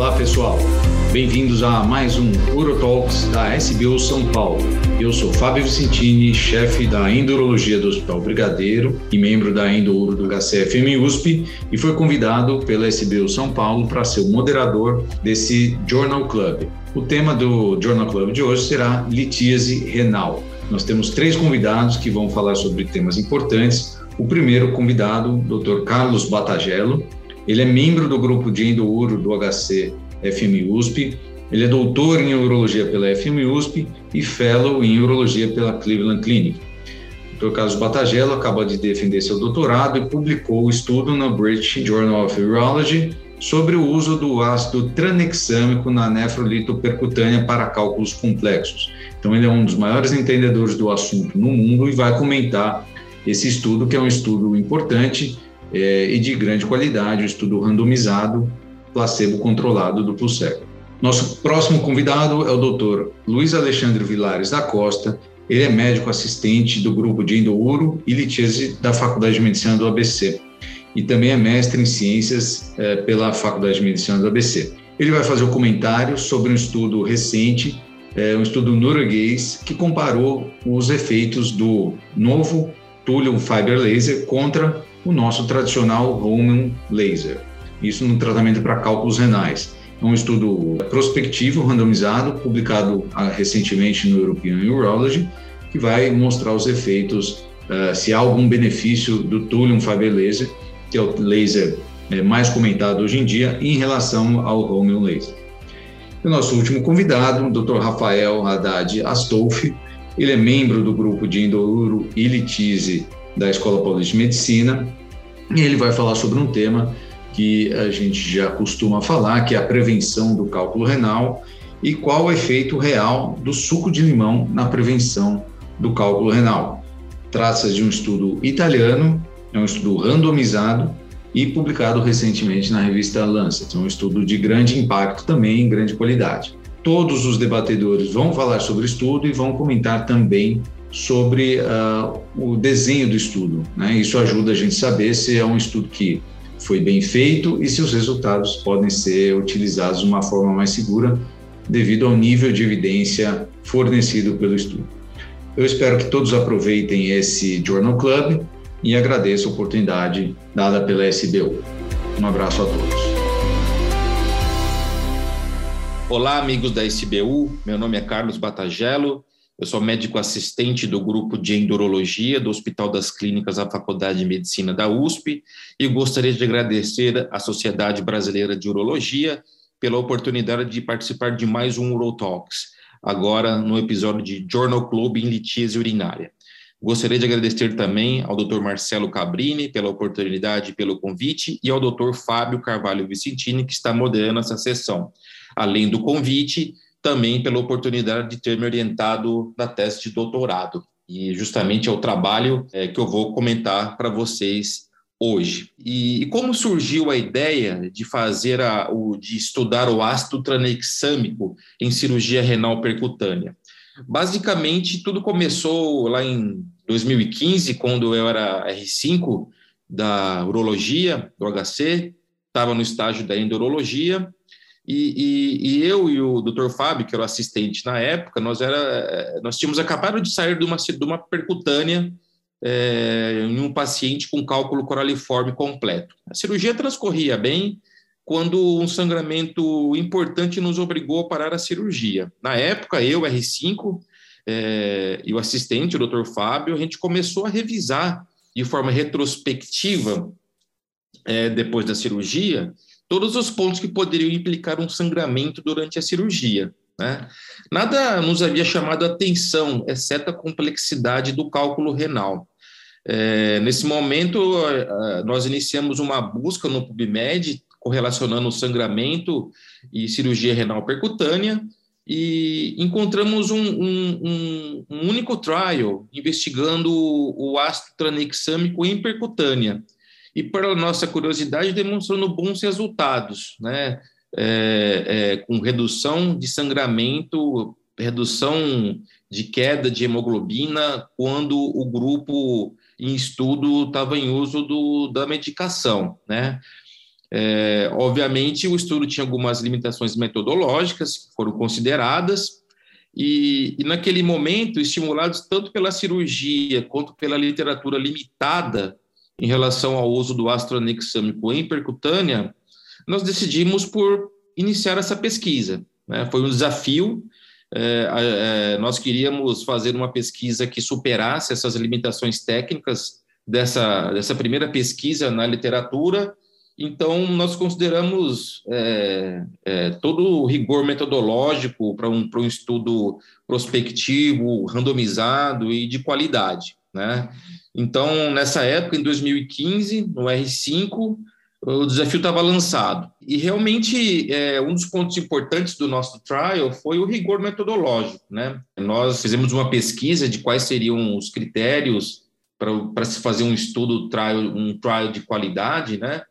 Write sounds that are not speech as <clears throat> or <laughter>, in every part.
Olá, pessoal. Bem-vindos a mais um Urotalks da SBU São Paulo. Eu sou Fábio Vicentini, chefe da Endurologia do Hospital Brigadeiro e membro da Endouro do HCFM USP e foi convidado pela SBU São Paulo para ser o moderador desse Journal Club. O tema do Journal Club de hoje será litíase renal. Nós temos três convidados que vão falar sobre temas importantes. O primeiro convidado, Dr. Carlos Batagello, ele é membro do grupo de endouro do HC FM USP. Ele é doutor em urologia pela FM USP e fellow em urologia pela Cleveland Clinic. O Dr. Carlos Batagello acaba de defender seu doutorado e publicou o estudo na British Journal of Urology sobre o uso do ácido tranexâmico na nefrolitopercutânea para cálculos complexos. Então, ele é um dos maiores entendedores do assunto no mundo e vai comentar esse estudo, que é um estudo importante é, e de grande qualidade, um estudo randomizado, placebo controlado, duplo cego. Nosso próximo convidado é o Dr. Luiz Alexandre Vilares da Costa. Ele é médico assistente do grupo de endouro e litíase da Faculdade de Medicina do ABC e também é mestre em ciências é, pela Faculdade de Medicina do ABC. Ele vai fazer um comentário sobre um estudo recente, é, um estudo norueguês, que comparou os efeitos do novo Thulium Fiber Laser contra o nosso tradicional Roman Laser. Isso no tratamento para cálculos renais. É um estudo prospectivo, randomizado, publicado ah, recentemente no European Urology, que vai mostrar os efeitos, uh, se há algum benefício do Thulium Fiber Laser, que é o laser é, mais comentado hoje em dia, em relação ao Roman Laser. E o nosso último convidado, o Dr. Rafael Haddad Astolfi, ele é membro do grupo de endouro e litise da Escola Paulista de Medicina, e ele vai falar sobre um tema que a gente já costuma falar, que é a prevenção do cálculo renal e qual o efeito real do suco de limão na prevenção do cálculo renal. Trata-se de um estudo italiano, é um estudo randomizado e publicado recentemente na revista Lancet, é um estudo de grande impacto também, grande qualidade. Todos os debatedores vão falar sobre o estudo e vão comentar também sobre uh, o desenho do estudo. Né? Isso ajuda a gente a saber se é um estudo que foi bem feito e se os resultados podem ser utilizados de uma forma mais segura devido ao nível de evidência fornecido pelo estudo. Eu espero que todos aproveitem esse Journal Club e agradeço a oportunidade dada pela SBU. Um abraço a todos. Olá, amigos da SBU. Meu nome é Carlos Batagello. Eu sou médico assistente do grupo de endurologia do Hospital das Clínicas da Faculdade de Medicina da USP e gostaria de agradecer à Sociedade Brasileira de Urologia pela oportunidade de participar de mais um Urotalks, agora no episódio de Journal Club em litíase urinária. Gostaria de agradecer também ao Dr. Marcelo Cabrini pela oportunidade e pelo convite e ao Dr. Fábio Carvalho Vicentini, que está moderando essa sessão. Além do convite, também pela oportunidade de ter me orientado na tese de doutorado. E justamente é o trabalho é, que eu vou comentar para vocês hoje. E, e, como surgiu a ideia de fazer a, o, de estudar o ácido tranexâmico em cirurgia renal percutânea? Basicamente, tudo começou lá em 2015, quando eu era R5 da urologia, do HC, estava no estágio da endurologia e, e, e, eu e o Dr. Fábio, que era o assistente na época, nós, era, nós tínhamos acabado de sair de uma, de uma percutânea é, em um paciente com cálculo coraliforme completo. A cirurgia transcorria bem quando um sangramento importante nos obrigou a parar a cirurgia. Na época, eu, R5, é, e o assistente, o Dr. Fábio, a gente começou a revisar de forma retrospectiva, é, depois da cirurgia, todos os pontos que poderiam implicar um sangramento durante a cirurgia. Né? Nada nos havia chamado a atenção, exceto a complexidade do cálculo renal. É, nesse momento, nós iniciamos uma busca no PubMed correlacionando sangramento e cirurgia renal percutânea e encontramos um, um, um, um único trial investigando o ácido tranexâmico em percutânea e, para nossa curiosidade, demonstrando bons resultados, né? É, é, com redução de sangramento, redução de queda de hemoglobina quando o grupo em estudo estava em uso do, da medicação, né? É, obviamente, o estudo tinha algumas limitações metodológicas que foram consideradas, e, e, naquele momento, estimulados tanto pela cirurgia quanto pela literatura limitada em relação ao uso do ácido em percutânea, nós decidimos por iniciar essa pesquisa. Né? Foi um desafio. É, é, nós queríamos fazer uma pesquisa que superasse essas limitações técnicas dessa, dessa primeira pesquisa na literatura. Então, nós consideramos é, é todo o rigor metodológico para um, um estudo prospectivo, randomizado e de qualidade. Né? Então, nessa época, em 2015, no R5, o desafio estava lançado. E realmente, é, um dos pontos importantes do nosso trial foi o rigor metodológico. Né? Nós fizemos uma pesquisa de quais seriam os critérios para se fazer um estudo, trial, um trial de qualidade. Né?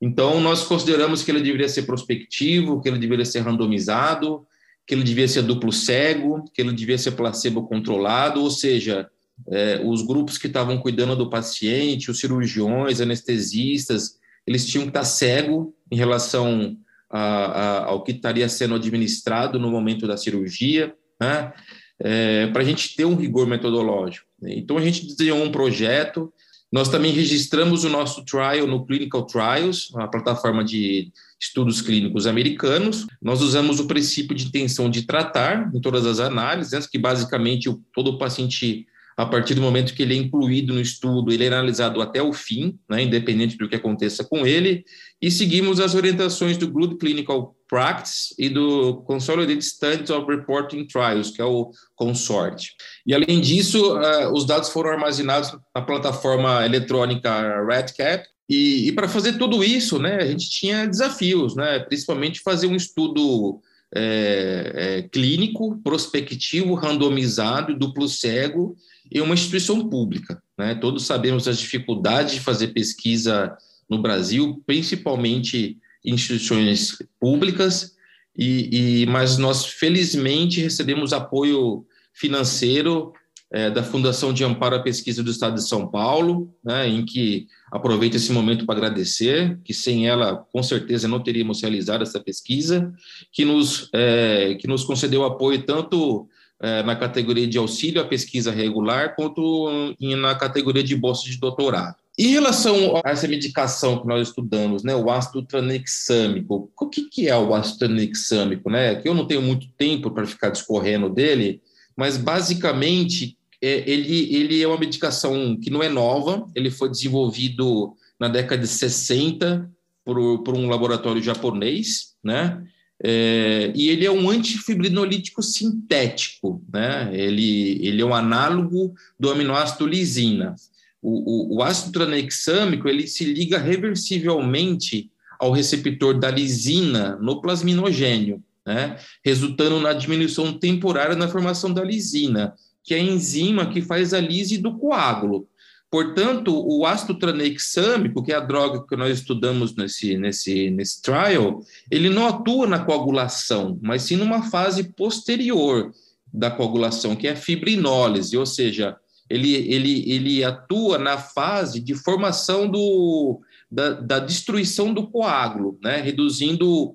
Então, nós consideramos que ele deveria ser prospectivo, que ele deveria ser randomizado, que ele devia ser duplo cego, que ele devia ser placebo controlado, ou seja, é, os grupos que estavam cuidando do paciente, os cirurgiões, anestesistas, eles tinham que estar cego em relação a, a, ao que estaria sendo administrado no momento da cirurgia, né? É, para a gente ter um rigor metodológico. Então, a gente desenhou um projeto, nós também registramos o nosso trial no Clinical Trials, a plataforma de estudos clínicos americanos. Nós usamos o princípio de intenção de tratar em todas as análises, né? que basicamente todo paciente a partir do momento que ele é incluído no estudo, ele é analisado até o fim, né, independente do que aconteça com ele, e seguimos as orientações do Good Clinical Practice e do Consolidated Studies of Reporting Trials, que é o CONSORT. E, além disso, uh, os dados foram armazenados na plataforma eletrônica RedCap, e, e para fazer tudo isso, né, a gente tinha desafios, né, principalmente fazer um estudo é, é, clínico, prospectivo, randomizado, duplo cego, e uma instituição pública. Né? Todos sabemos as dificuldades de fazer pesquisa no Brasil, principalmente em instituições públicas, e, e, mas nós felizmente recebemos apoio financeiro é, da Fundação de Amparo à Pesquisa do Estado de São Paulo, né, em que aproveito esse momento para agradecer, que sem ela com certeza não teríamos realizado essa pesquisa, que nos, é, que nos concedeu apoio tanto é, na categoria de auxílio à pesquisa regular, quanto na categoria de bolsa de doutorado. Em relação a essa medicação que nós estudamos, né, o ácido tranexâmico, o que, que é o ácido tranexâmico? Né? Que eu não tenho muito tempo para ficar discorrendo dele, mas basicamente é, ele, ele é uma medicação que não é nova, ele foi desenvolvido na década de 60 por, por um laboratório japonês, né? É, e ele é um antifibrinolítico sintético, né? Ele, ele é um análogo do aminoácido lisina. O, o, o ácido tranexâmico ele se liga reversivelmente ao receptor da lisina no plasminogênio, né? resultando na diminuição temporária na formação da lisina, que é a enzima que faz a lise do coágulo. Portanto, o ácido tranexâmico, que é a droga que nós estudamos nesse, nesse, nesse trial, ele não atua na coagulação, mas sim numa fase posterior da coagulação, que é a fibrinólise, ou seja, ele, ele, ele atua na fase de formação do, da, da destruição do coágulo, né? reduzindo,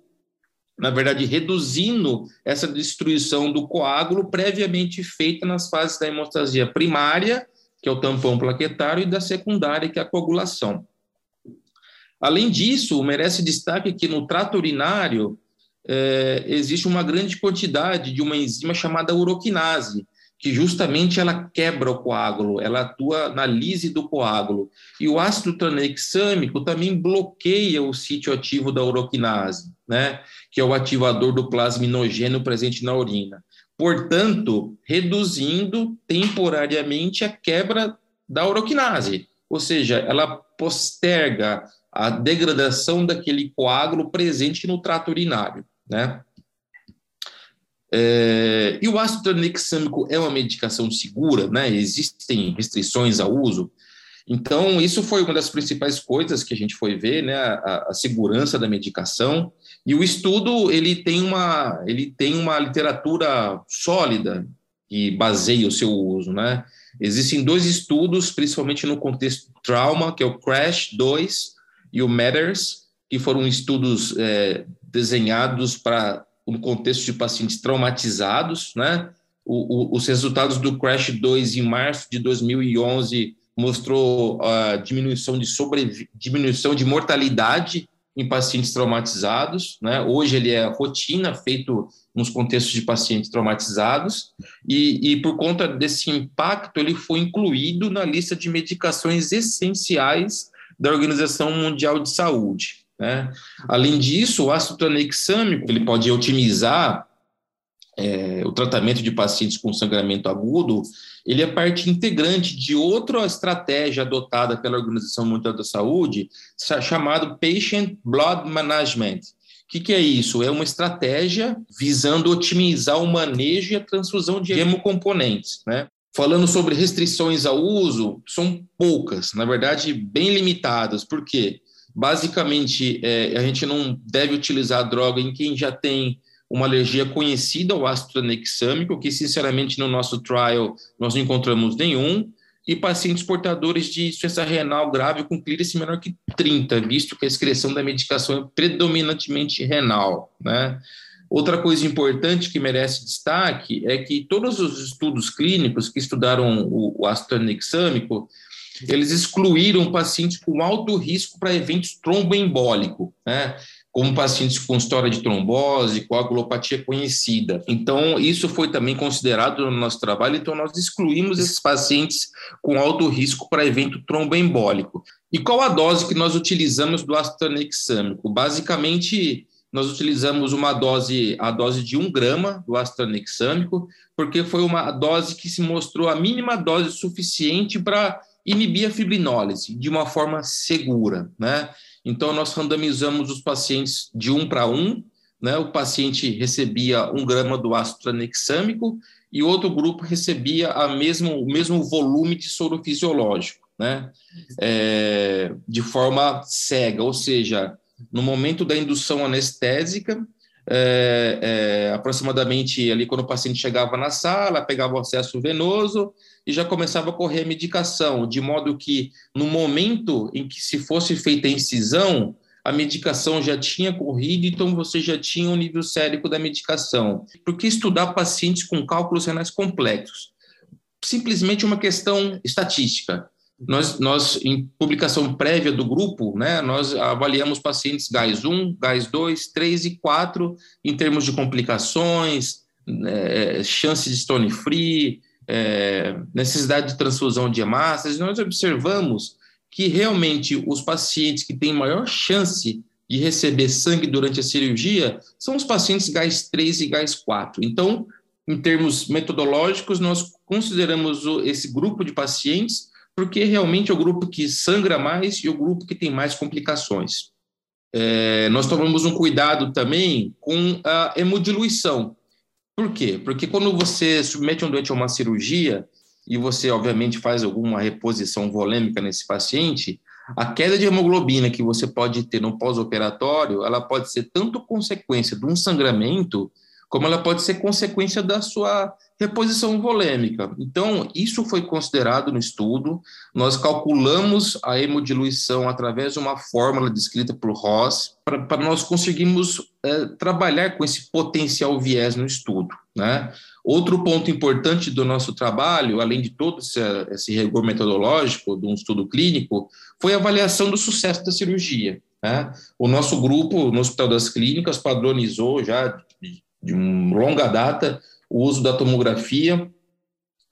na verdade, reduzindo essa destruição do coágulo previamente feita nas fases da hemostasia primária que é o tampão plaquetário, e da secundária, que é a coagulação. Além disso, merece destaque que no trato urinário é, existe uma grande quantidade de uma enzima chamada uroquinase, que justamente ela quebra o coágulo, ela atua na lise do coágulo. E o ácido tranexâmico também bloqueia o sítio ativo da uroquinase, né, que é o ativador do plasminogênio presente na urina portanto, reduzindo temporariamente a quebra da uroquinase, ou seja, ela posterga a degradação daquele coágulo presente no trato urinário, né? É, e o ácido tranexâmico é uma medicação segura, né? Existem restrições ao uso. Então, isso foi uma das principais coisas que a gente foi ver, né? A, a segurança da medicação e o estudo ele tem uma, ele tem uma literatura sólida que baseia o seu uso, né? Existem dois estudos, principalmente no contexto trauma, que é o CRASH 2 e o MATTERS, que foram estudos é, desenhados para um contexto de pacientes traumatizados, né? O, o, os resultados do CRASH 2 em março de 2011 mostrou a diminuição de sobre, diminuição de mortalidade em pacientes traumatizados, né? Hoje ele é rotina feito nos contextos de pacientes traumatizados e, e por conta desse impacto ele foi incluído na lista de medicações essenciais da Organização Mundial de Saúde. Né? Além disso, o ácido tranexâmico ele pode otimizar é, o tratamento de pacientes com sangramento agudo, ele é parte integrante de outra estratégia adotada pela Organização Mundial da Saúde, chamado Patient Blood Management. O que, que, é isso? É uma estratégia visando otimizar o manejo e a transfusão de hemocomponentes. Né? Falando sobre restrições ao uso, são poucas, na verdade, bem limitadas. Por quê? Basicamente, é, a gente não deve utilizar a droga em quem já tem uma alergia conhecida ao ácido tranexâmico, que sinceramente no nosso trial nós não encontramos nenhum, e pacientes portadores de insuficiência renal grave com clearance menor que 30, visto que a excreção da medicação é predominantemente renal, né? Outra coisa importante que merece destaque é que todos os estudos clínicos que estudaram o, o ácido tranexâmico, eles excluíram pacientes com alto risco para eventos tromboembólico, né? como pacientes com história de trombose, coagulopatia conhecida. Então, isso foi também considerado no nosso trabalho, então nós excluímos esses pacientes com alto risco para evento tromboembólico. E qual a dose que nós utilizamos do ácido tranexâmico? Basicamente, nós utilizamos uma dose, a dose de 1 grama do ácido tranexâmico, porque foi uma dose que se mostrou a mínima dose suficiente para inibir a fibrinólise de uma forma segura, né? Então, nós randomizamos os pacientes de um para um, né? o paciente recebia um grama do ácido tranexâmico e outro grupo recebia a mesmo, o mesmo volume de soro fisiológico, né? É, de forma cega, ou seja, no momento da indução anestésica, é, é, aproximadamente ali quando o paciente chegava na sala, pegava o acesso venoso e já começava a correr a medicação, de modo que no momento em que se fosse feita a incisão, a medicação já tinha corrido, então você já tinha o nível sérico da medicação. Por que estudar pacientes com cálculos renais complexos? Simplesmente uma questão estatística. Nós, nós, em publicação prévia do grupo, né, nós avaliamos pacientes GAIS 1, GAIS 2, 3 e 4 em termos de complicações, é, chance de stone free, é, necessidade de transfusão de hemácias. Nós observamos que realmente os pacientes que têm maior chance de receber sangue durante a cirurgia são os pacientes GAIS 3 e GAIS 4. Então, em termos metodológicos, nós consideramos esse grupo de pacientes porque realmente é o grupo que sangra mais e o grupo que tem mais complicações. É, nós tomamos um cuidado também com a hemodiluição. Por quê? Porque quando você submete um doente a uma cirurgia e você, obviamente, faz alguma reposição volêmica nesse paciente, a queda de hemoglobina que você pode ter no pós-operatório, ela pode ser tanto consequência de um sangramento, como ela pode ser consequência da sua reposição volêmica. Então, isso foi considerado no estudo. Nós calculamos a hemodiluição através de uma fórmula descrita por Ross, para nós conseguirmos é, trabalhar com esse potencial viés no estudo. Né? Outro ponto importante do nosso trabalho, além de todo esse, esse rigor metodológico de um estudo clínico, foi a avaliação do sucesso da cirurgia. Né? O nosso grupo, no Hospital das Clínicas, padronizou já de, de longa data o uso da tomografia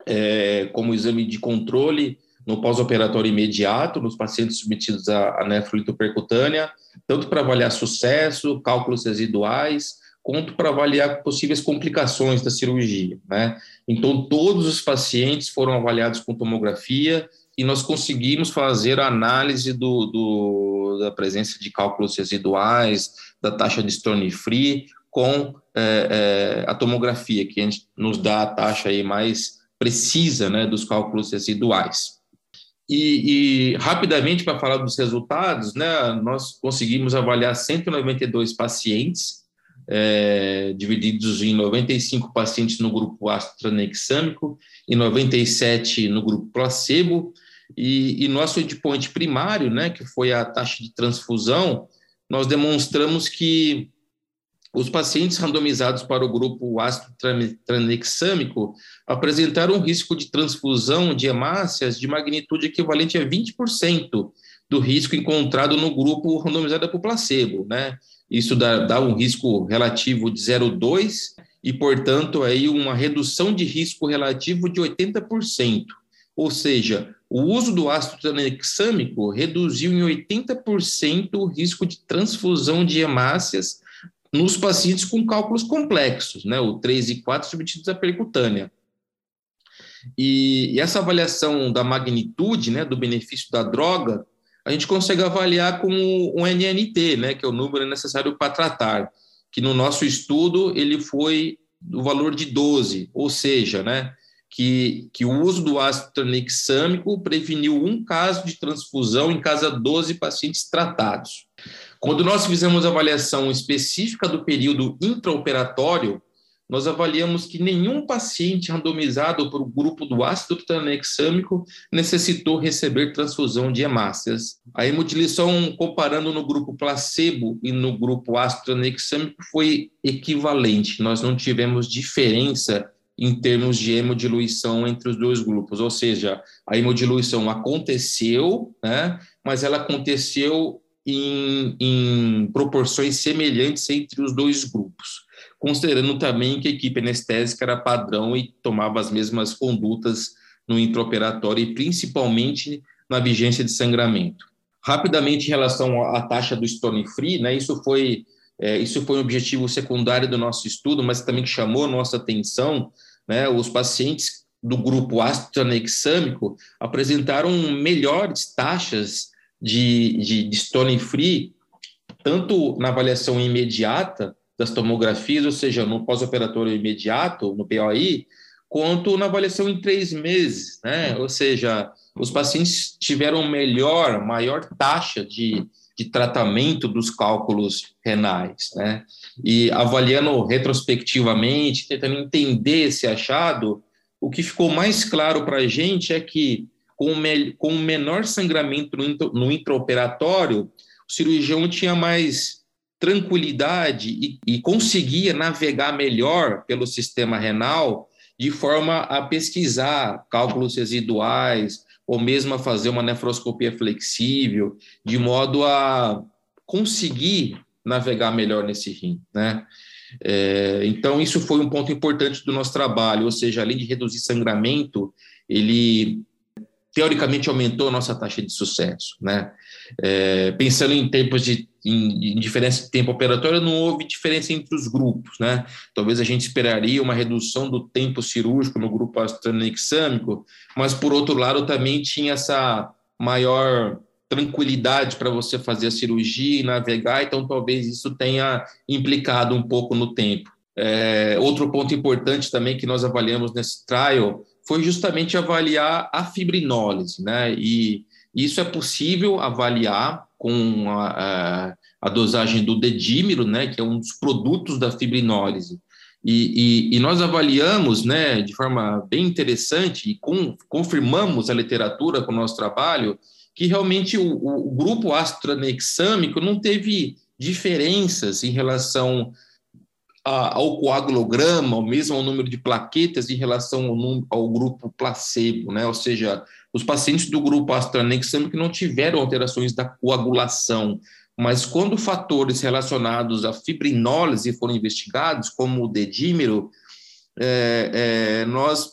é, como exame de controle no pós-operatório imediato, nos pacientes submetidos à, à nefrolito percutânea, tanto para avaliar sucesso, cálculos residuais, quanto para avaliar possíveis complicações da cirurgia. Né? Então, todos os pacientes foram avaliados com tomografia e nós conseguimos fazer a análise do, do, da presença de cálculos residuais, da taxa de stone free, com é, é, a tomografia, que a gente nos dá a taxa aí mais precisa né, dos cálculos residuais. E, e rapidamente, para falar dos resultados, né, nós conseguimos avaliar 192 pacientes, é, divididos em 95 pacientes no grupo ácido tranexâmico e 97 no grupo placebo, e, e nosso endpoint primário, né, que foi a taxa de transfusão, nós demonstramos que os pacientes randomizados para o grupo ácido tranexâmico apresentaram um risco de transfusão de hemácias de magnitude equivalente a 20% do risco encontrado no grupo randomizado para o placebo, né? Isso dá, dá um risco relativo de 0,2 e, portanto, aí uma redução de risco relativo de 80%. Ou seja, o uso do ácido tranexâmico reduziu em 80% o risco de transfusão de hemácias nos pacientes com cálculos complexos, né, o 3 e 4 submetidos à percutânea. E, e, essa avaliação da magnitude, né, do benefício da droga, a gente consegue avaliar com o NNT, né, que é o número necessário para tratar, que no nosso estudo ele foi do valor de 12, ou seja, né, que, que o uso do ácido tranexâmico preveniu um caso de transfusão em cada 12 pacientes tratados. Quando nós fizemos avaliação específica do período intraoperatório, nós avaliamos que nenhum paciente randomizado para o grupo do ácido tranexâmico necessitou receber transfusão de hemácias. A hemodiluição, comparando no grupo placebo e no grupo ácido tranexâmico, foi equivalente. Nós não tivemos diferença em termos de hemodiluição entre os dois grupos, ou seja, a hemodiluição aconteceu, né, mas ela aconteceu em, em proporções semelhantes entre os dois grupos, considerando também que a equipe anestésica era padrão e tomava as mesmas condutas no intraoperatório e principalmente na vigência de sangramento. Rapidamente, em relação à taxa do stone free, né, isso foi é, isso foi um objetivo secundário do nosso estudo, mas também que chamou nossa atenção, né, os pacientes do grupo ácido anexâmico apresentaram melhores taxas de, de, de stone free, tanto na avaliação imediata das tomografias, ou seja, no pós-operatório imediato, no POI, quanto na avaliação em três meses, né? Ou seja, os pacientes tiveram melhor, maior taxa de, de tratamento dos cálculos renais, né? E avaliando retrospectivamente, tentando entender esse achado, o que ficou mais claro para a gente é que com, me, com menor sangramento no, no intraoperatório, o cirurgião tinha mais tranquilidade e, e conseguia navegar melhor pelo sistema renal de forma a pesquisar cálculos residuais, ou mesmo a fazer uma nefroscopia flexível, de modo a conseguir navegar melhor nesse rim, né? É, então, isso foi um ponto importante do nosso trabalho, ou seja, além de reduzir sangramento, ele teoricamente aumentou a nossa taxa de sucesso, né? É, pensando em tempos de em, em, diferença de tempo operatório, não houve diferença entre os grupos, né? Talvez a gente esperaria uma redução do tempo cirúrgico no grupo astronexâmico, mas por outro lado também tinha essa maior tranquilidade para você fazer a cirurgia e navegar, então talvez isso tenha implicado um pouco no tempo. É, outro ponto importante também que nós avaliamos nesse trial foi justamente avaliar a fibrinólise, né? E isso é possível avaliar com a, a, a dosagem do dedímero, né? Que é um dos produtos da fibrinólise. E, e, e, nós avaliamos, né, de forma bem interessante e com, confirmamos a literatura com o nosso trabalho que realmente o, o, grupo astronexâmico não teve diferenças em relação ao coagulograma, ou mesmo ao número de plaquetas em relação ao, ao, grupo placebo, né? Ou seja, os pacientes do grupo AstraZeneca não tiveram alterações da coagulação, mas quando fatores relacionados à fibrinólise foram investigados, como o dedímero, é, é, nós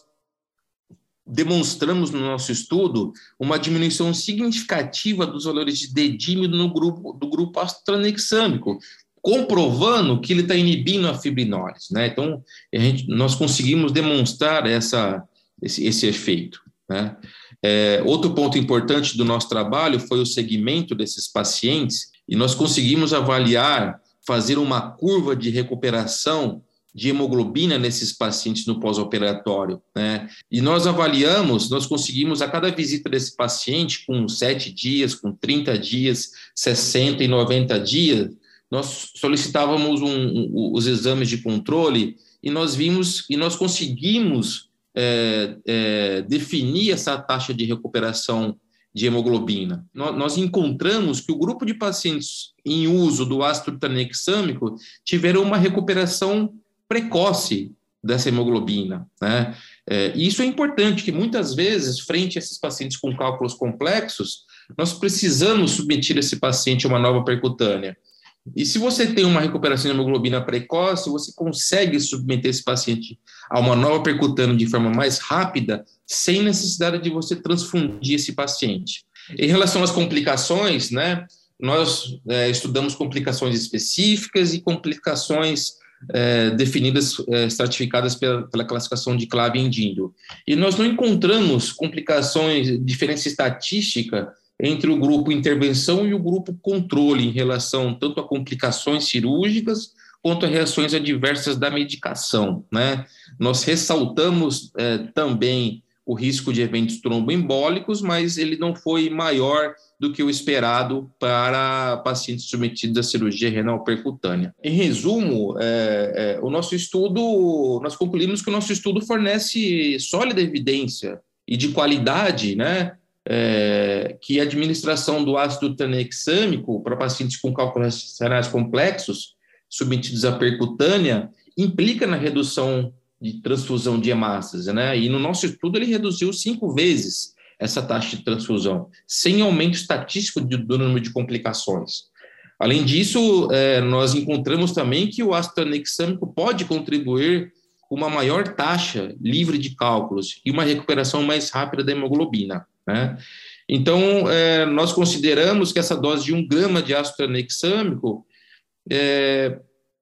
demonstramos no nosso estudo uma diminuição significativa dos valores de dedímero no grupo do grupo astranexâmico, comprovando que ele está inibindo a fibrinólise, né? Então, a gente, nós conseguimos demonstrar essa, esse, esse efeito, né? É, outro ponto importante do nosso trabalho foi o segmento desses pacientes e nós conseguimos avaliar, fazer uma curva de recuperação de hemoglobina nesses pacientes no pós-operatório, né? E nós avaliamos, nós conseguimos a cada visita desse paciente com 7 dias, com 30 dias, 60 e 90 dias, nós solicitávamos um, um, os exames de controle e nós vimos e nós conseguimos é, é, definir essa taxa de recuperação de hemoglobina. Nós encontramos que o grupo de pacientes em uso do ácido tranexâmico tiveram uma recuperação precoce dessa hemoglobina. Né? É, e isso é importante, que muitas vezes, frente a esses pacientes com cálculos complexos, nós precisamos submeter esse paciente a uma nova percutânea. E se você tem uma recuperação de hemoglobina precoce, você consegue submeter esse paciente a uma nova percutânea de forma mais rápida, sem necessidade de você transfundir esse paciente. Em relação às complicações, né, nós é, estudamos complicações específicas e complicações é, definidas, é, estratificadas pela, pela, classificação de clave Endindo. E nós não encontramos complicações, diferença estatística entre o grupo intervenção e o grupo controle em relação tanto a complicações cirúrgicas quanto a reações adversas da medicação. Né? Nós ressaltamos é, também o risco de eventos tromboembólicos, mas ele não foi maior do que o esperado para pacientes submetidos à cirurgia renal percutânea. Em resumo, é, é, o nosso estudo, nós concluímos que o nosso estudo fornece sólida evidência e de qualidade, né, é, que a administração do ácido tranexâmico para pacientes com cálculos renais complexos submetidos à percutânea implica na redução de transfusão de hemácias, né? E no nosso estudo ele reduziu cinco vezes essa taxa de transfusão, sem aumento estatístico do número de complicações. Além disso, é, nós encontramos também que o ácido tranexâmico pode contribuir com uma maior taxa livre de cálculos e uma recuperação mais rápida da hemoglobina. Né? Então, é, nós consideramos que essa dose de um grama de ácido tranexâmico é,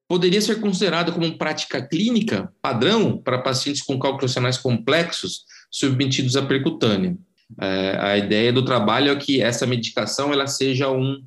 poderia ser considerada como prática clínica padrão para pacientes com cálculos renais complexos submetidos à percutânea. É, a ideia do trabalho é que essa medicação ela seja um,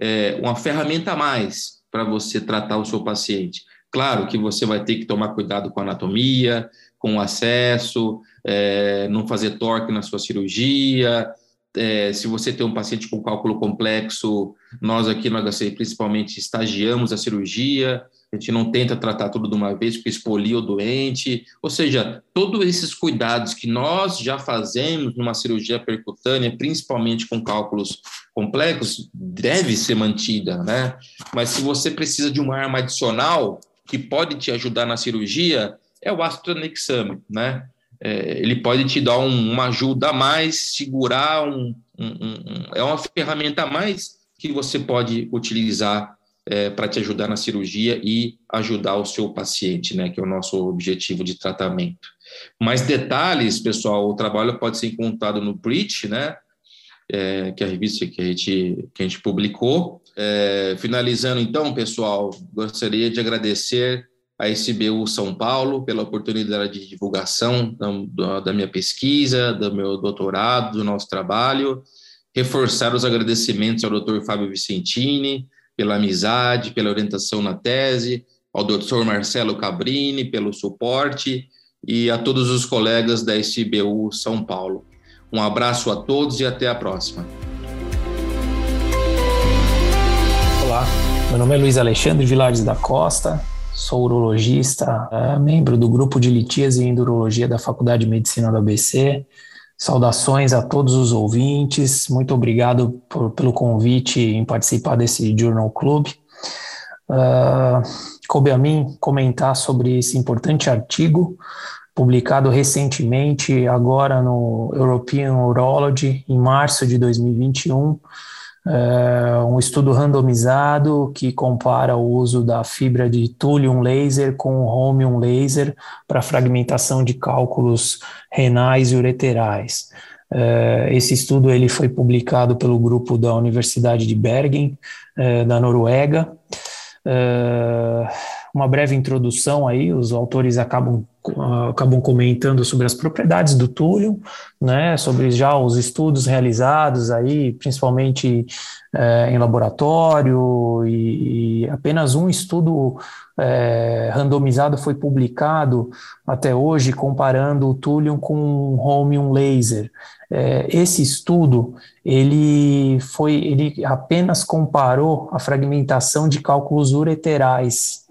é, uma ferramenta a mais para você tratar o seu paciente. Claro que você vai ter que tomar cuidado com a anatomia, com o acesso, é, não fazer torque na sua cirurgia. É, se você tem um paciente com cálculo complexo, nós aqui no HC principalmente estagiamos a cirurgia, a gente não tenta tratar tudo de uma vez porque expolia o doente, ou seja, todos esses cuidados que nós já fazemos numa cirurgia percutânea, principalmente com cálculos complexos, deve ser mantida, né? Mas se você precisa de uma arma adicional que pode te ajudar na cirurgia, é o ácido tranexame, né? É, ele pode te dar um, uma ajuda a mais, segurar um, um, é uma ferramenta a mais que você pode utilizar é, para te ajudar na cirurgia e ajudar o seu paciente, né, que é o nosso objetivo de tratamento. Mais detalhes, pessoal, o trabalho pode ser encontrado no Breach, né, é, que é a revista que a gente, que a gente publicou. É, finalizando, então, pessoal, gostaria de agradecer a SBU São Paulo pela oportunidade de divulgação da, da minha pesquisa, do meu doutorado, do nosso trabalho, reforçar os agradecimentos ao Dr. Fábio Vicentini, pela amizade, pela orientação na tese, ao doutor Marcelo Cabrini pelo suporte e a todos os colegas da SBU São Paulo. Um abraço a todos e até a próxima. Olá, meu nome é Luiz Alexandre Vilares da Costa, sou urologista, é, membro do grupo de litíase e endurologia da Faculdade de Medicina do ABC. Saudações a todos os ouvintes, muito obrigado por, pelo convite em participar desse Journal Club. Uh, coube a mim comentar sobre esse importante artigo publicado recentemente, agora no European Urology, em março de 2021, é um estudo randomizado que compara o uso da fibra de thulium laser com o holmium laser para fragmentação de cálculos renais e ureterais. É, esse estudo ele foi publicado pelo grupo da Universidade de Bergen, é, da Noruega. Uma breve introdução aí, os autores acabam acabam comentando sobre as propriedades do túlio, né, sobre já os estudos realizados aí, principalmente é, em laboratório, e, e, apenas um estudo é, randomizado foi publicado até hoje comparando o túlio com o holmium laser. É, esse estudo ele foi ele apenas comparou a fragmentação de cálculos ureterais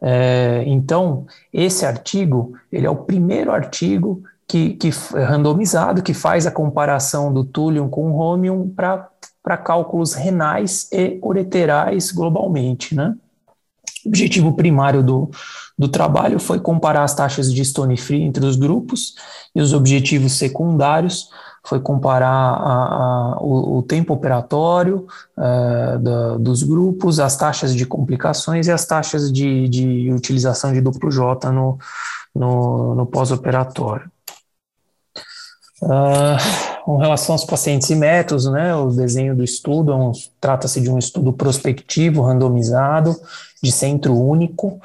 é, então, esse artigo, ele é o primeiro artigo que, que randomizado, que faz a comparação do túlium com o romium para cálculos renais e ureterais globalmente, né? O objetivo primário do, do trabalho foi comparar as taxas de stone free entre os grupos e os objetivos secundários foi comparar a, a, o, o, tempo operatório uh, da, dos grupos, as taxas de complicações e as taxas de, de utilização de duplo J no, no, no pós-operatório. Uh, com relação aos pacientes e métodos, né, o desenho do estudo é um, trata-se de um estudo prospectivo, randomizado, de centro único.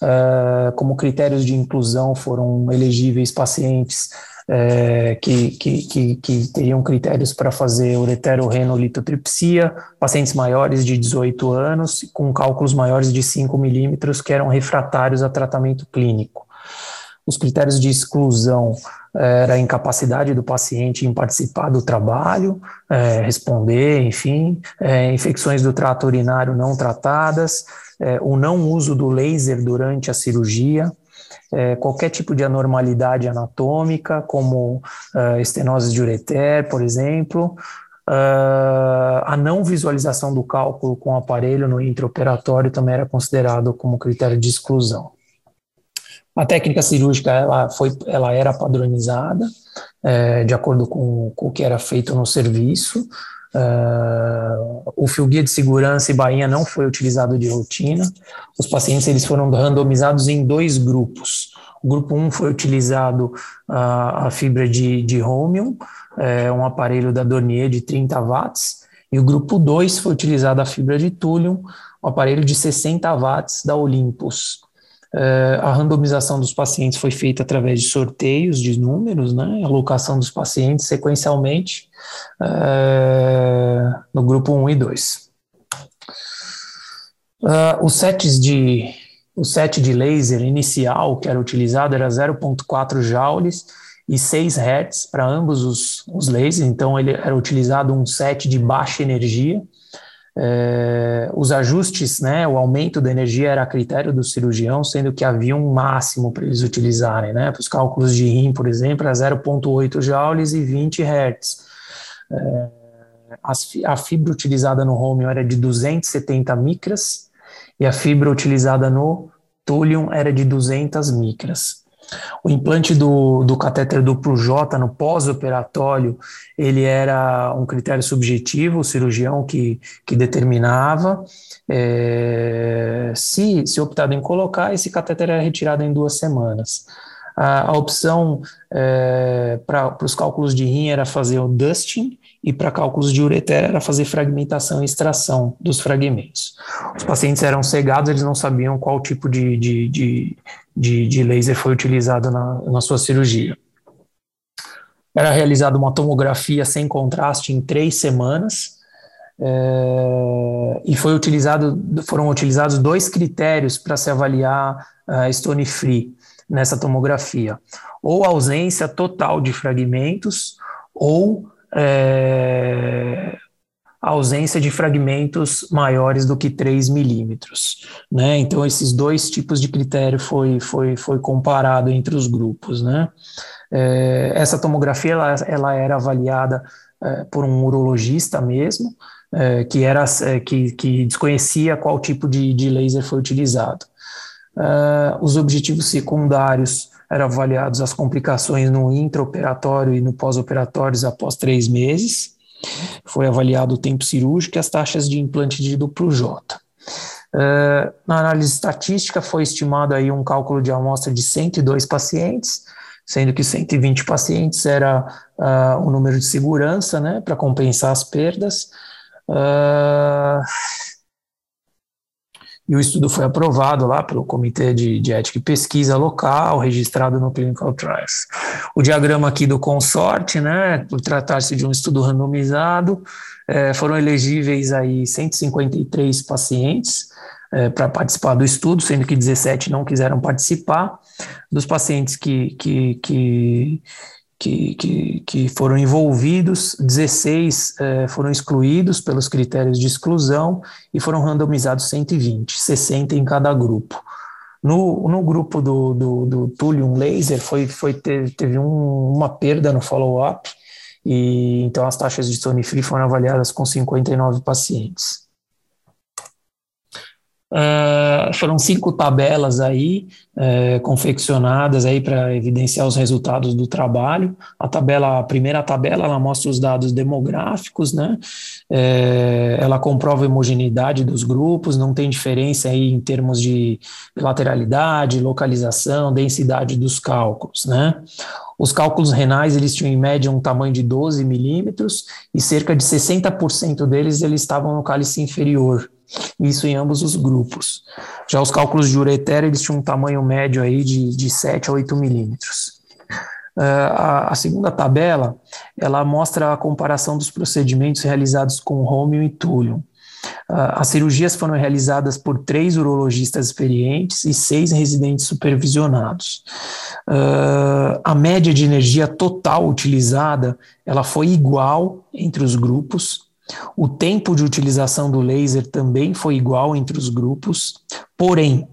Uh, como critérios de inclusão foram elegíveis pacientes é, que, que, que, que, teriam critérios para fazer ureterorenolitotripsia, pacientes maiores de 18 anos, com cálculos maiores de 5 milímetros, que eram refratários a tratamento clínico. Os critérios de exclusão é, era a incapacidade do paciente em participar do trabalho, é, responder, enfim, é, infecções do trato urinário não tratadas, é, o não uso do laser durante a cirurgia, é, qualquer tipo de anormalidade anatômica, como uh, estenose de ureter, por exemplo, uh, a não visualização do cálculo com o aparelho no intraoperatório também era considerado como critério de exclusão. A técnica cirúrgica ela foi, ela era padronizada é, de acordo com, com, o que era feito no serviço. Uh, o fio guia de segurança e bainha não foi utilizado de rotina. Os pacientes eles foram randomizados em dois grupos. O grupo 1 um foi utilizado uh, a fibra de, de Romium, é, um aparelho da Dornier de 30 watts, e o grupo 2 foi utilizado a fibra de Thulium, um aparelho de 60 watts da Olympus. Uh, a randomização dos pacientes foi feita através de sorteios de números, né, alocação dos pacientes sequencialmente uh, no grupo 1 e 2. Uh, os sets de o set de laser inicial que era utilizado era 0.4 joules e 6 Hz para ambos os, os lasers, então ele era utilizado um set de baixa energia, é, os ajustes, né, o aumento da energia era a critério do cirurgião, sendo que havia um máximo para eles utilizarem, né, para os cálculos de rim, por exemplo, era 0,8 joules e 20 Hz. É, a fibra utilizada no home era de 270 micras e a fibra utilizada no thulium era de 200 micras. O implante do, do catéter duplo J no pós-operatório, ele era um critério subjetivo, o cirurgião que, que determinava. É, se, se optado em colocar, esse catéter era retirado em duas semanas. A, a opção é, para os cálculos de rim era fazer o dusting, e para cálculos de ureter era fazer fragmentação e extração dos fragmentos. Os pacientes eram cegados, eles não sabiam qual tipo de, de, de, de, de laser foi utilizado na, na sua cirurgia. Era realizada uma tomografia sem contraste em três semanas, é, e foi utilizado, foram utilizados dois critérios para se avaliar a stone free nessa tomografia: ou ausência total de fragmentos, ou é, ausência de fragmentos maiores do que 3 milímetros. Né? Então, esses dois tipos de critério foi, foi, foi comparado entre os grupos. Né? É, essa tomografia ela, ela era avaliada é, por um urologista mesmo, é, que, era, é, que, que desconhecia qual tipo de, de laser foi utilizado. É, os objetivos secundários eram avaliados as complicações no intraoperatório e no pós-operatórios após três meses. Foi avaliado o tempo cirúrgico e as taxas de implante de duplo J. Uh, na análise estatística foi estimado aí um cálculo de amostra de 102 pacientes, sendo que 120 pacientes era uh, o número de segurança, né, para compensar as perdas. Uh, e o estudo foi aprovado lá pelo Comitê de, de Ética e Pesquisa local, registrado no Clinical Trials. O diagrama aqui do consorte, né, por tratar-se de um estudo randomizado, é, foram elegíveis aí 153 pacientes é, para participar do estudo, sendo que 17 não quiseram participar. Dos pacientes que, que, que que, que, que foram envolvidos, 16 eh, foram excluídos pelos critérios de exclusão e foram randomizados 120, 60 em cada grupo. No, no grupo do, do, do Thulium Laser foi, foi, teve, teve um, uma perda no follow-up, e então as taxas de Stone Free foram avaliadas com 59 pacientes. Uh, foram cinco tabelas aí uh, confeccionadas aí para evidenciar os resultados do trabalho. A tabela, a primeira tabela, ela mostra os dados demográficos, né? Uh, ela comprova a homogeneidade dos grupos, não tem diferença aí em termos de lateralidade, localização, densidade dos cálculos, né? Os cálculos renais, eles tinham em média um tamanho de 12 milímetros e cerca de 60% deles eles estavam no cálice inferior, isso em ambos os grupos. Já os cálculos de ureter, eles tinham um tamanho médio aí de, de 7 a 8 milímetros. Uh, a, a, segunda tabela, ela mostra a comparação dos procedimentos realizados com Romeo e Túlio. Uh, as cirurgias foram realizadas por três urologistas experientes e seis residentes supervisionados. Uh, a média de energia total utilizada ela foi igual entre os grupos. O tempo de utilização do laser também foi igual entre os grupos. Porém,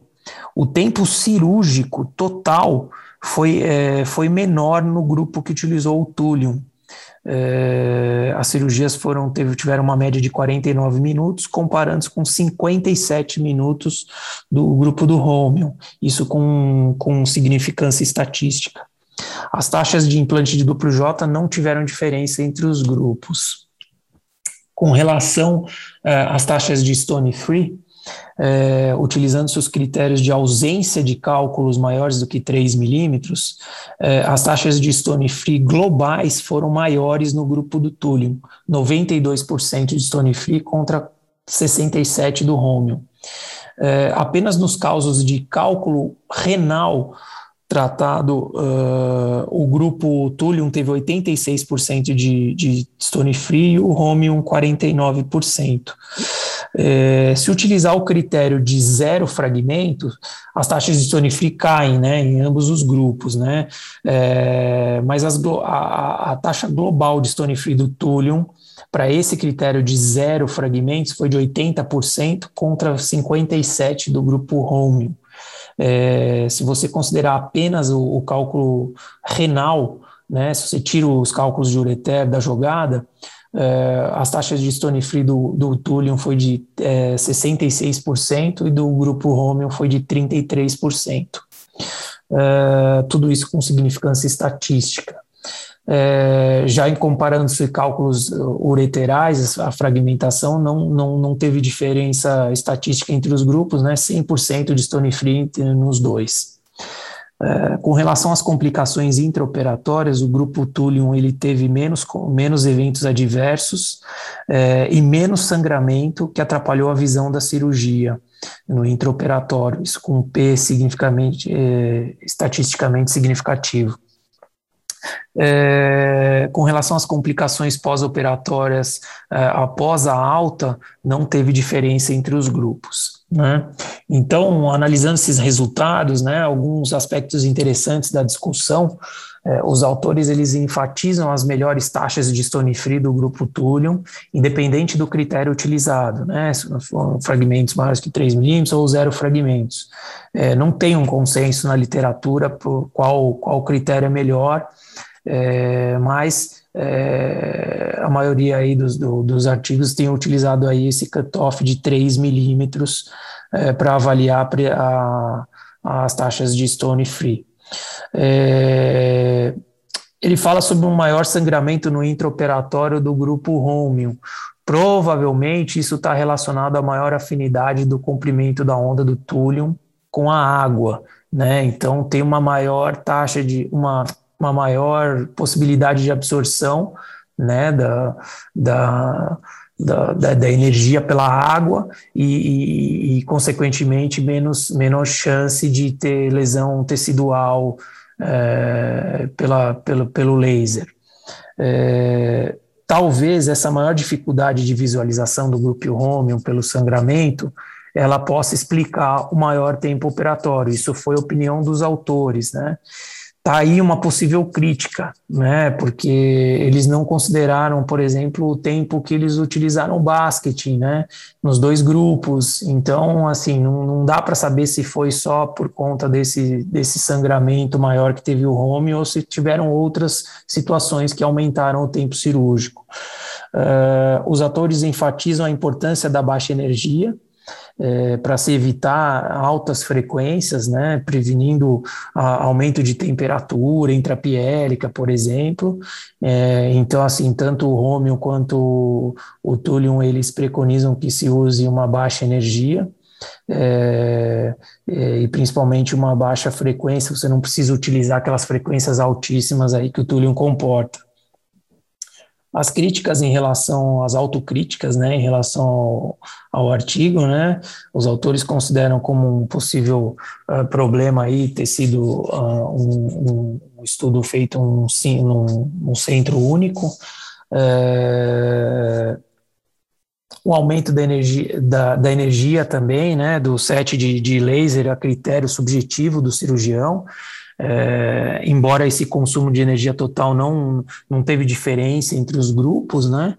o tempo cirúrgico total foi, é, foi menor no grupo que utilizou o túlium, é, as cirurgias foram teve, tiveram uma média de 49 minutos, comparando com 57 minutos do grupo do Romeo, isso com, com significância estatística. As taxas de implante de duplo J não tiveram diferença entre os grupos. Com relação é, às taxas de Stone Free, é, utilizando seus critérios de ausência de cálculos maiores do que 3 milímetros, é, as taxas de Stone Free globais foram maiores no grupo do Thulium, 92% de Stone Free contra 67% do Romeo. É, apenas nos casos de cálculo renal, tratado, uh, o grupo Thulium teve 86% de, de Stone Free o Romium 49%. É, se utilizar o critério de zero fragmento, as taxas de Stone Free caem né, em ambos os grupos, né? É, mas as, a, a, taxa global de Stone Free do Thulium para esse critério de zero fragmentos foi de 80% contra 57% do grupo Romium. É, se você considerar apenas o, o, cálculo renal, né, se você tira os cálculos de ureter da jogada, é, as taxas de Stone Free do, do Thulium foi de é, 66% e do grupo Romium foi de 33%. É, tudo isso com significância estatística. É, já em comparando-se cálculos ureterais, a fragmentação não, não, não teve diferença estatística entre os grupos, né, 100% de stone free nos dois. É, com relação às complicações intraoperatórias, o grupo Thulium ele teve menos, menos eventos adversos é, e menos sangramento que atrapalhou a visão da cirurgia no intraoperatório, isso com P significativamente, é, estatisticamente significativo. É, com relação às complicações pós-operatórias é, após a alta, não teve diferença entre os grupos. Né? Então, analisando esses resultados, né, alguns aspectos interessantes da discussão, é, os autores eles enfatizam as melhores taxas de stone free do grupo Thulium, independente do critério utilizado, né, se foram fragmentos maiores que 3 milímetros ou zero fragmentos. É, não tem um consenso na literatura por qual, qual critério é melhor, é, mas é, a maioria aí dos, do, dos artigos tem utilizado aí esse cutoff de 3 milímetros é, para avaliar a, as taxas de stone free. É, ele fala sobre um maior sangramento no intraoperatório do grupo Romium. Provavelmente isso está relacionado à maior afinidade do comprimento da onda do túlium com a água, né? Então tem uma maior taxa de uma uma maior possibilidade de absorção né, da, da, da, da, energia pela água e, e, e, consequentemente, menos, menos chance de ter lesão tecidual é, pela, pelo, pelo laser. É, talvez essa maior dificuldade de visualização do grupo Romium pelo sangramento ela possa explicar o maior tempo operatório. Isso foi opinião dos autores, né? Tá aí uma possível crítica, né? Porque eles não consideraram, por exemplo, o tempo que eles utilizaram o basquete, né? Nos dois grupos. Então, assim, não, não dá para saber se foi só por conta desse, desse sangramento maior que teve o home ou se tiveram outras situações que aumentaram o tempo cirúrgico. Uh, os atores enfatizam a importância da baixa energia, é, para se evitar altas frequências, né, prevenindo a, aumento de temperatura intrapiélica, por exemplo. É, então, assim, tanto o Romium quanto o, o eles preconizam que se use uma baixa energia. É, é, e principalmente uma baixa frequência, você não precisa utilizar aquelas frequências altíssimas aí que o Thulium comporta as críticas em relação às autocríticas, né, em relação ao, ao artigo, né, os autores consideram como um possível uh, problema aí ter sido uh, um, um, estudo feito um, num, num centro único, uh, o aumento da energia, da, da, energia também, né, do set de, de laser a critério subjetivo do cirurgião, é, embora esse consumo de energia total não, não teve diferença entre os grupos, né?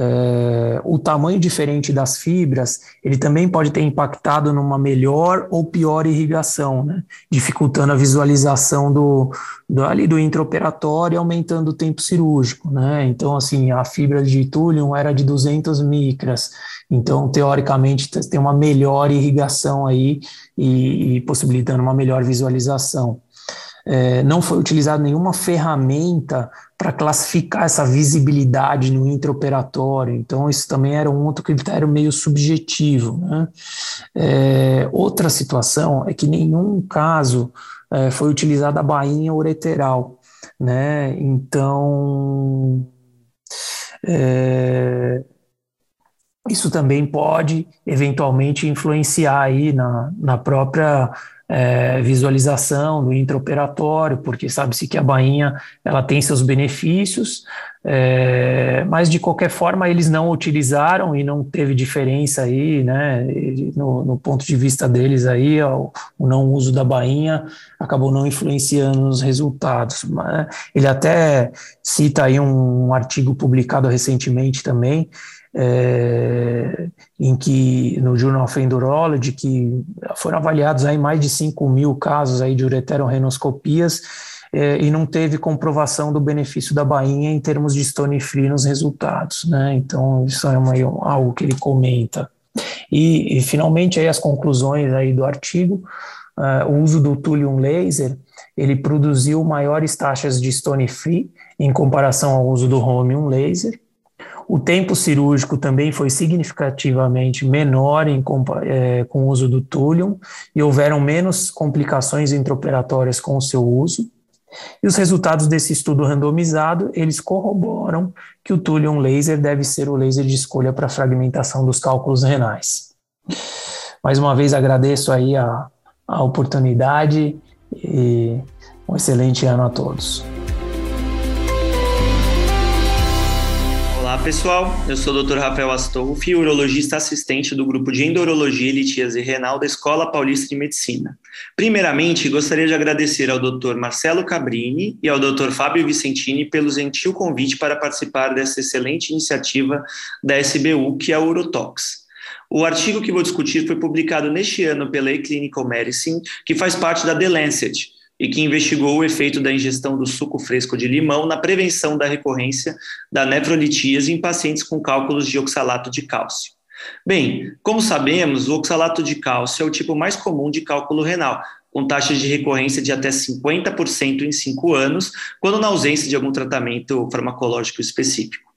É, o tamanho diferente das fibras, ele também pode ter impactado numa melhor ou pior irrigação, né? dificultando a visualização do, do, ali do intraoperatório e aumentando o tempo cirúrgico. Né? Então, assim, a fibra de túlium era de 200 micras, então, teoricamente, tem uma melhor irrigação aí e, e possibilitando uma melhor visualização é, não foi utilizada nenhuma ferramenta para classificar essa visibilidade no intraoperatório, então isso também era um outro critério meio subjetivo. Né? É, outra situação é que nenhum caso é, foi utilizada a bainha ureteral, né? então é, isso também pode eventualmente influenciar aí na, na própria é, visualização do intraoperatório, porque sabe-se que a bainha ela tem seus benefícios, é, mas de qualquer forma eles não utilizaram e não teve diferença aí, né, no, no ponto de vista deles aí, o, o, não uso da bainha acabou não influenciando nos resultados. Ele até cita aí um artigo publicado recentemente também, é, em que no Journal of Endurology, que foram avaliados aí mais de 5 mil casos aí de ureterorenoscopias é, e não teve comprovação do benefício da bainha em termos de stone free nos resultados, né? Então isso é uma, algo que ele comenta. E, e, finalmente aí as conclusões aí do artigo, uh, o uso do thulium laser, ele produziu maiores taxas de stone free em comparação ao uso do Romium laser, o tempo cirúrgico também foi significativamente menor em, é, com o uso do túlium e houveram menos complicações intraoperatórias com o seu uso. E os resultados desse estudo randomizado, eles corroboram que o túlium laser deve ser o laser de escolha para fragmentação dos cálculos renais. Mais uma vez agradeço aí a, a oportunidade e um excelente ano a todos. Pessoal, eu sou o Dr. Rafael Astolfi, urologista assistente do grupo de Endurologia e Litíase Renal da Escola Paulista de Medicina. Primeiramente, gostaria de agradecer ao Dr. Marcelo Cabrini e ao Dr. Fábio Vicentini pelo gentil convite para participar dessa excelente iniciativa da SBU, que é a Urotox. O artigo que vou discutir foi publicado neste ano pela E-Clinical Medicine, que faz parte da The Lancet, e que investigou o efeito da ingestão do suco fresco de limão na prevenção da recorrência da nefrolitíase em pacientes com cálculos de oxalato de cálcio. Bem, como sabemos, o oxalato de cálcio é o tipo mais comum de cálculo renal, com taxas de recorrência de até 50% em 5 anos, quando na ausência de algum tratamento farmacológico específico.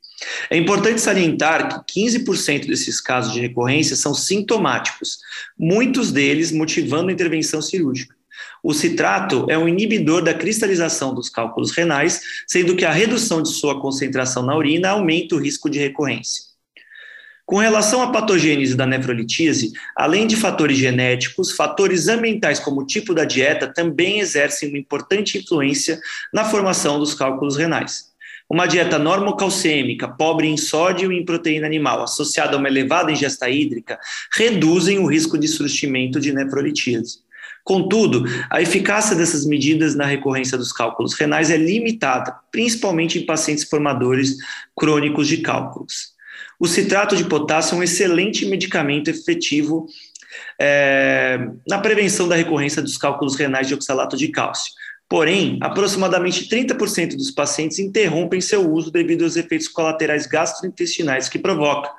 É importante salientar que 15% desses casos de recorrência são sintomáticos, muitos deles motivando intervenção cirúrgica. O citrato é um inibidor da cristalização dos cálculos renais, sendo que a redução de sua concentração na urina aumenta o risco de recorrência. Com relação à patogênese da nefrolitise, além de fatores genéticos, fatores ambientais como o tipo da dieta também exercem uma importante influência na formação dos cálculos renais. Uma dieta normocalcêmica, pobre em sódio e em proteína animal, associada a uma elevada ingesta hídrica, reduzem o risco de surgimento de nefrolitise. Contudo, a eficácia dessas medidas na recorrência dos cálculos renais é limitada, principalmente em pacientes formadores crônicos de cálculos. O citrato de potássio é um excelente medicamento efetivo é, na prevenção da recorrência dos cálculos renais de oxalato de cálcio. Porém, aproximadamente 30% dos pacientes interrompem seu uso devido aos efeitos colaterais gastrointestinais que provoca,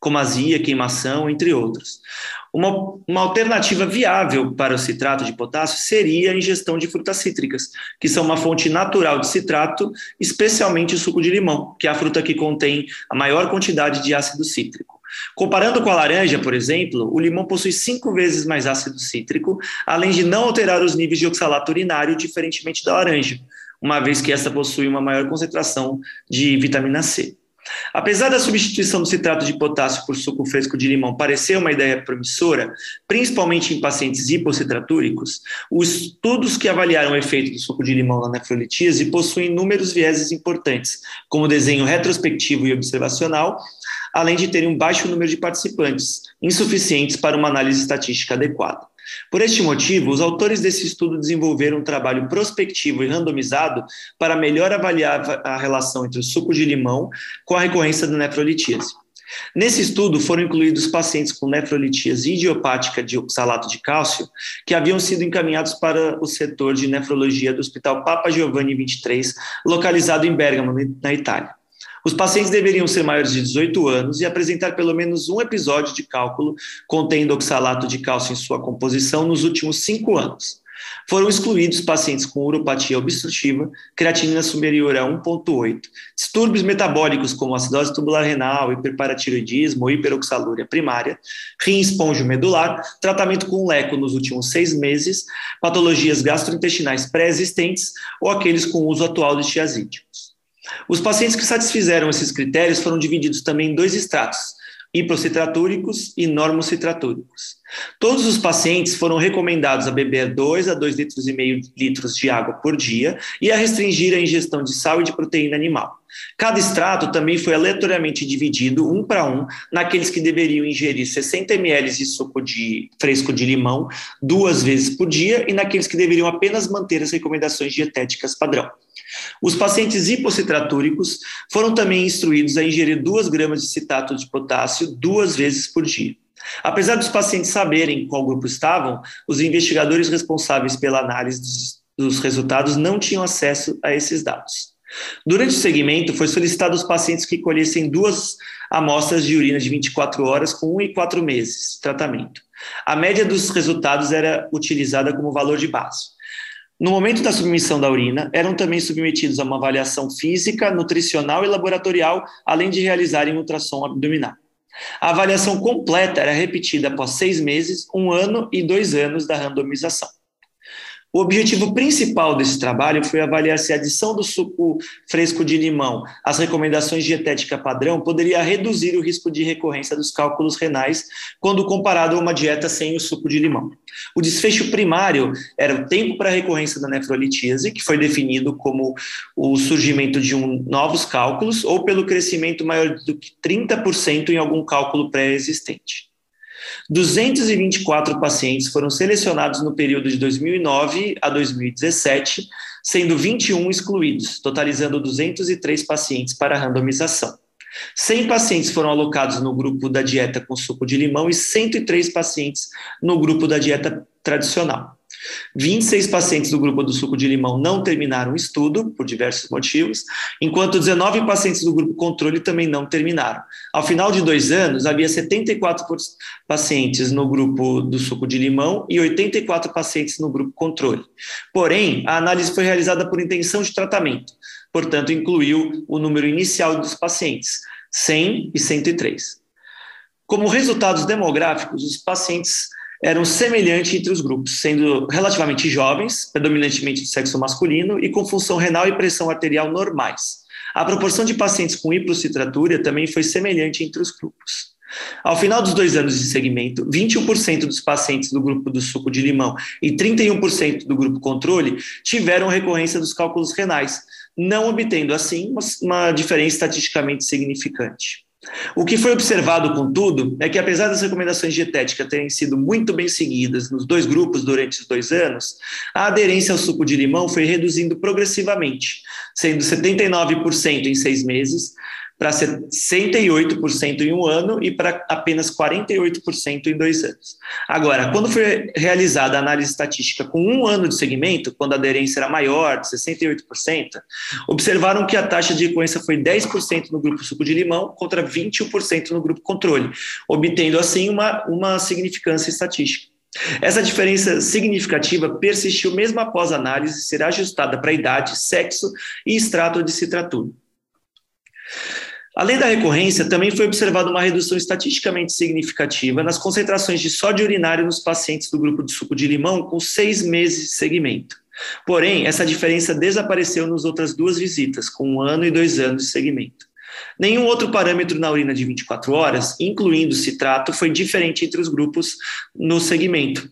como azia, queimação, entre outros. Uma, uma alternativa viável para o citrato de potássio seria a ingestão de frutas cítricas, que são uma fonte natural de citrato, especialmente o suco de limão, que é a fruta que contém a maior quantidade de ácido cítrico. Comparando com a laranja, por exemplo, o limão possui cinco vezes mais ácido cítrico, além de não alterar os níveis de oxalato urinário, diferentemente da laranja, uma vez que esta possui uma maior concentração de vitamina C. Apesar da substituição do citrato de potássio por suco fresco de limão parecer uma ideia promissora, principalmente em pacientes hipocitratúricos, os estudos que avaliaram o efeito do suco de limão na nefrolitíase possuem inúmeros vieses importantes, como desenho retrospectivo e observacional, além de terem um baixo número de participantes, insuficientes para uma análise estatística adequada. Por este motivo, os autores desse estudo desenvolveram um trabalho prospectivo e randomizado para melhor avaliar a relação entre o suco de limão com a recorrência da nefrolitíase. Nesse estudo foram incluídos pacientes com nefrolitíase idiopática de oxalato de cálcio que haviam sido encaminhados para o setor de nefrologia do Hospital Papa Giovanni 23, localizado em Bergamo, na Itália. Os pacientes deveriam ser maiores de 18 anos e apresentar pelo menos um episódio de cálculo contendo oxalato de cálcio em sua composição nos últimos cinco anos. Foram excluídos pacientes com uropatia obstrutiva, creatinina superior a 1,8, distúrbios metabólicos como acidose tubular renal, hiperparatiroidismo ou hiperoxalúria primária, rim esponjo medular, tratamento com leco nos últimos seis meses, patologias gastrointestinais pré-existentes ou aqueles com uso atual de tiazídicos. Os pacientes que satisfizeram esses critérios foram divididos também em dois estratos, hiprocitratúricos e normocitratúricos. Todos os pacientes foram recomendados a beber 2 a 2 litros e meio litros de água por dia e a restringir a ingestão de sal e de proteína animal. Cada extrato também foi aleatoriamente dividido, um para um, naqueles que deveriam ingerir 60 ml de suco de fresco de limão duas vezes por dia e naqueles que deveriam apenas manter as recomendações dietéticas padrão. Os pacientes hipocitratúricos foram também instruídos a ingerir 2 gramas de citato de potássio duas vezes por dia. Apesar dos pacientes saberem qual grupo estavam, os investigadores responsáveis pela análise dos, dos resultados não tinham acesso a esses dados. Durante o segmento, foi solicitado aos pacientes que colhessem duas amostras de urina de 24 horas com 1 e 4 meses de tratamento. A média dos resultados era utilizada como valor de base. No momento da submissão da urina, eram também submetidos a uma avaliação física, nutricional e laboratorial, além de realizarem ultrassom abdominal. A avaliação completa era repetida após seis meses, um ano e dois anos da randomização. O objetivo principal desse trabalho foi avaliar se a adição do suco fresco de limão às recomendações dietética padrão poderia reduzir o risco de recorrência dos cálculos renais quando comparado a uma dieta sem o suco de limão. O desfecho primário era o tempo para recorrência da nefrolitíase, que foi definido como o surgimento de um, novos cálculos ou pelo crescimento maior do que 30% em algum cálculo pré-existente. 224 pacientes foram selecionados no período de 2009 a 2017, sendo 21 excluídos, totalizando 203 pacientes para randomização. 100 pacientes foram alocados no grupo da dieta com suco de limão e 103 pacientes no grupo da dieta tradicional. 26 pacientes do grupo do suco de limão não terminaram o estudo, por diversos motivos, enquanto 19 pacientes do grupo controle também não terminaram. Ao final de dois anos, havia 74 pacientes no grupo do suco de limão e 84 pacientes no grupo controle. Porém, a análise foi realizada por intenção de tratamento, portanto, incluiu o número inicial dos pacientes, 100 e 103. Como resultados demográficos, os pacientes eram semelhantes entre os grupos, sendo relativamente jovens, predominantemente de sexo masculino e com função renal e pressão arterial normais. A proporção de pacientes com hiprocitratúria também foi semelhante entre os grupos. Ao final dos dois anos de segmento, 21% dos pacientes do grupo do suco de limão e 31% do grupo controle tiveram recorrência dos cálculos renais, não obtendo, assim, uma, uma diferença estatisticamente significante. O que foi observado, contudo, é que apesar das recomendações dietéticas terem sido muito bem seguidas nos dois grupos durante os dois anos, a aderência ao suco de limão foi reduzindo progressivamente, sendo 79% em seis meses, para 68% em um ano e para apenas 48% em dois anos. Agora, quando foi realizada a análise estatística com um ano de segmento, quando a aderência era maior, de 68%, observaram que a taxa de recorrência foi 10% no grupo suco de limão contra 21% no grupo controle, obtendo assim uma, uma significância estatística. Essa diferença significativa persistiu mesmo após a análise ser ajustada para idade, sexo e extrato de citratura. Além da recorrência, também foi observada uma redução estatisticamente significativa nas concentrações de sódio urinário nos pacientes do grupo de suco de limão com seis meses de segmento. Porém, essa diferença desapareceu nas outras duas visitas, com um ano e dois anos de segmento. Nenhum outro parâmetro na urina de 24 horas, incluindo citrato, foi diferente entre os grupos no segmento.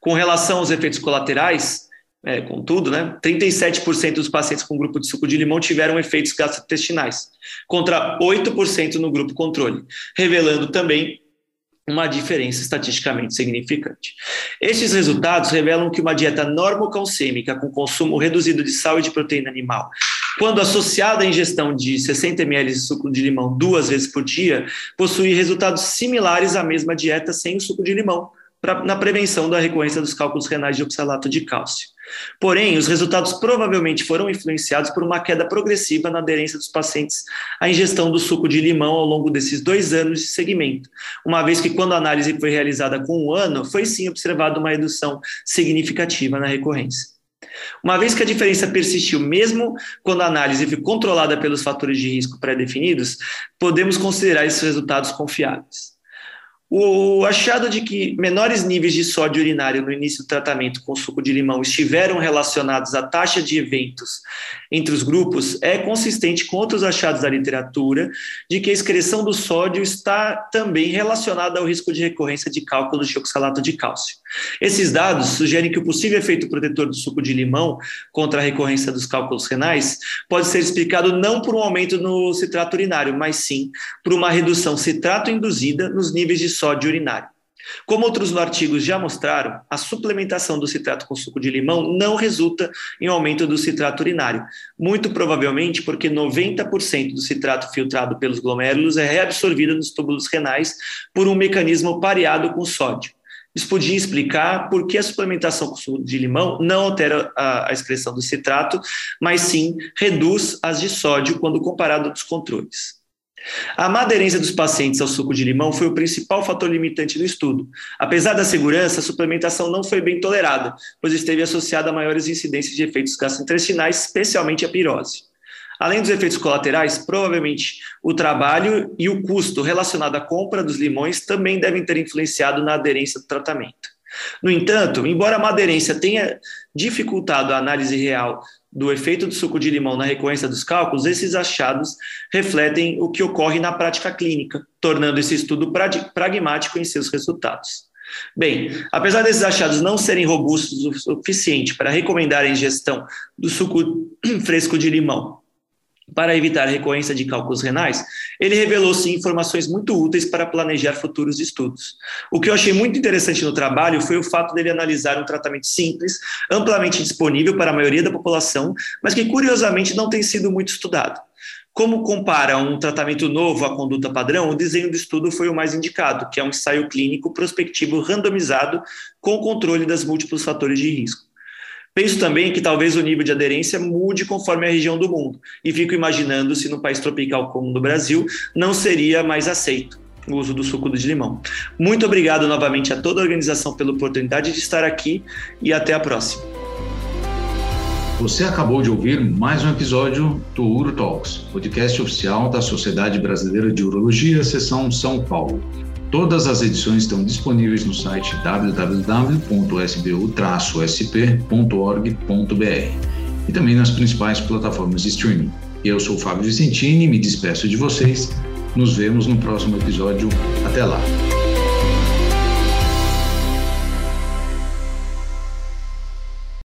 Com relação aos efeitos colaterais, é, contudo, né, 37% dos pacientes com grupo de suco de limão tiveram efeitos gastrointestinais, contra 8% no grupo controle, revelando também uma diferença estatisticamente significante. Estes resultados revelam que uma dieta normocalcêmica com consumo reduzido de sal e de proteína animal, quando associada à ingestão de 60 ml de suco de limão duas vezes por dia, possui resultados similares à mesma dieta sem o suco de limão, pra, na prevenção da recorrência dos cálculos renais de oxalato de cálcio. Porém, os resultados provavelmente foram influenciados por uma queda progressiva na aderência dos pacientes à ingestão do suco de limão ao longo desses dois anos de segmento, uma vez que, quando a análise foi realizada com um ano, foi sim observada uma redução significativa na recorrência. Uma vez que a diferença persistiu, mesmo quando a análise foi controlada pelos fatores de risco pré-definidos, podemos considerar esses resultados confiáveis. O achado de que menores níveis de sódio urinário no início do tratamento com suco de limão estiveram relacionados à taxa de eventos entre os grupos é consistente com outros achados da literatura de que a excreção do sódio está também relacionada ao risco de recorrência de cálculos de oxalato de cálcio. Esses dados sugerem que o possível efeito protetor do suco de limão contra a recorrência dos cálculos renais pode ser explicado não por um aumento no citrato urinário, mas sim por uma redução citrato induzida nos níveis de sódio urinário. Como outros artigos já mostraram, a suplementação do citrato com suco de limão não resulta em aumento do citrato urinário, muito provavelmente porque 90% do citrato filtrado pelos glomérulos é reabsorvido nos túbulos renais por um mecanismo pareado com sódio. Isso podia explicar por que a suplementação com suco de limão não altera a, a excreção do citrato, mas sim reduz as de sódio quando comparado aos controles. A má aderência dos pacientes ao suco de limão foi o principal fator limitante do estudo. Apesar da segurança, a suplementação não foi bem tolerada, pois esteve associada a maiores incidências de efeitos gastrointestinais, especialmente a pirose. Além dos efeitos colaterais, provavelmente o trabalho e o custo relacionado à compra dos limões também devem ter influenciado na aderência do tratamento. No entanto, embora a aderência tenha dificultado a análise real do efeito do suco de limão na recorrência dos cálculos, esses achados refletem o que ocorre na prática clínica, tornando esse estudo pragmático em seus resultados. Bem, apesar desses achados não serem robustos o suficiente para recomendar a ingestão do suco <clears throat> fresco de limão para evitar recorrência de cálculos renais, ele revelou sim informações muito úteis para planejar futuros estudos. O que eu achei muito interessante no trabalho foi o fato dele analisar um tratamento simples, amplamente disponível para a maioria da população, mas que curiosamente não tem sido muito estudado. Como compara um tratamento novo à conduta padrão, o desenho do estudo foi o mais indicado, que é um ensaio clínico prospectivo randomizado com controle das múltiplos fatores de risco. Penso também que talvez o nível de aderência mude conforme a região do mundo, e fico imaginando se no país tropical como no Brasil não seria mais aceito o uso do suco de limão. Muito obrigado novamente a toda a organização pela oportunidade de estar aqui e até a próxima. Você acabou de ouvir mais um episódio do Uro Talks, podcast oficial da Sociedade Brasileira de Urologia, seção São Paulo. Todas as edições estão disponíveis no site www.sbu-sp.org.br e também nas principais plataformas de streaming. Eu sou o Fábio Vicentini, me despeço de vocês. Nos vemos no próximo episódio. Até lá!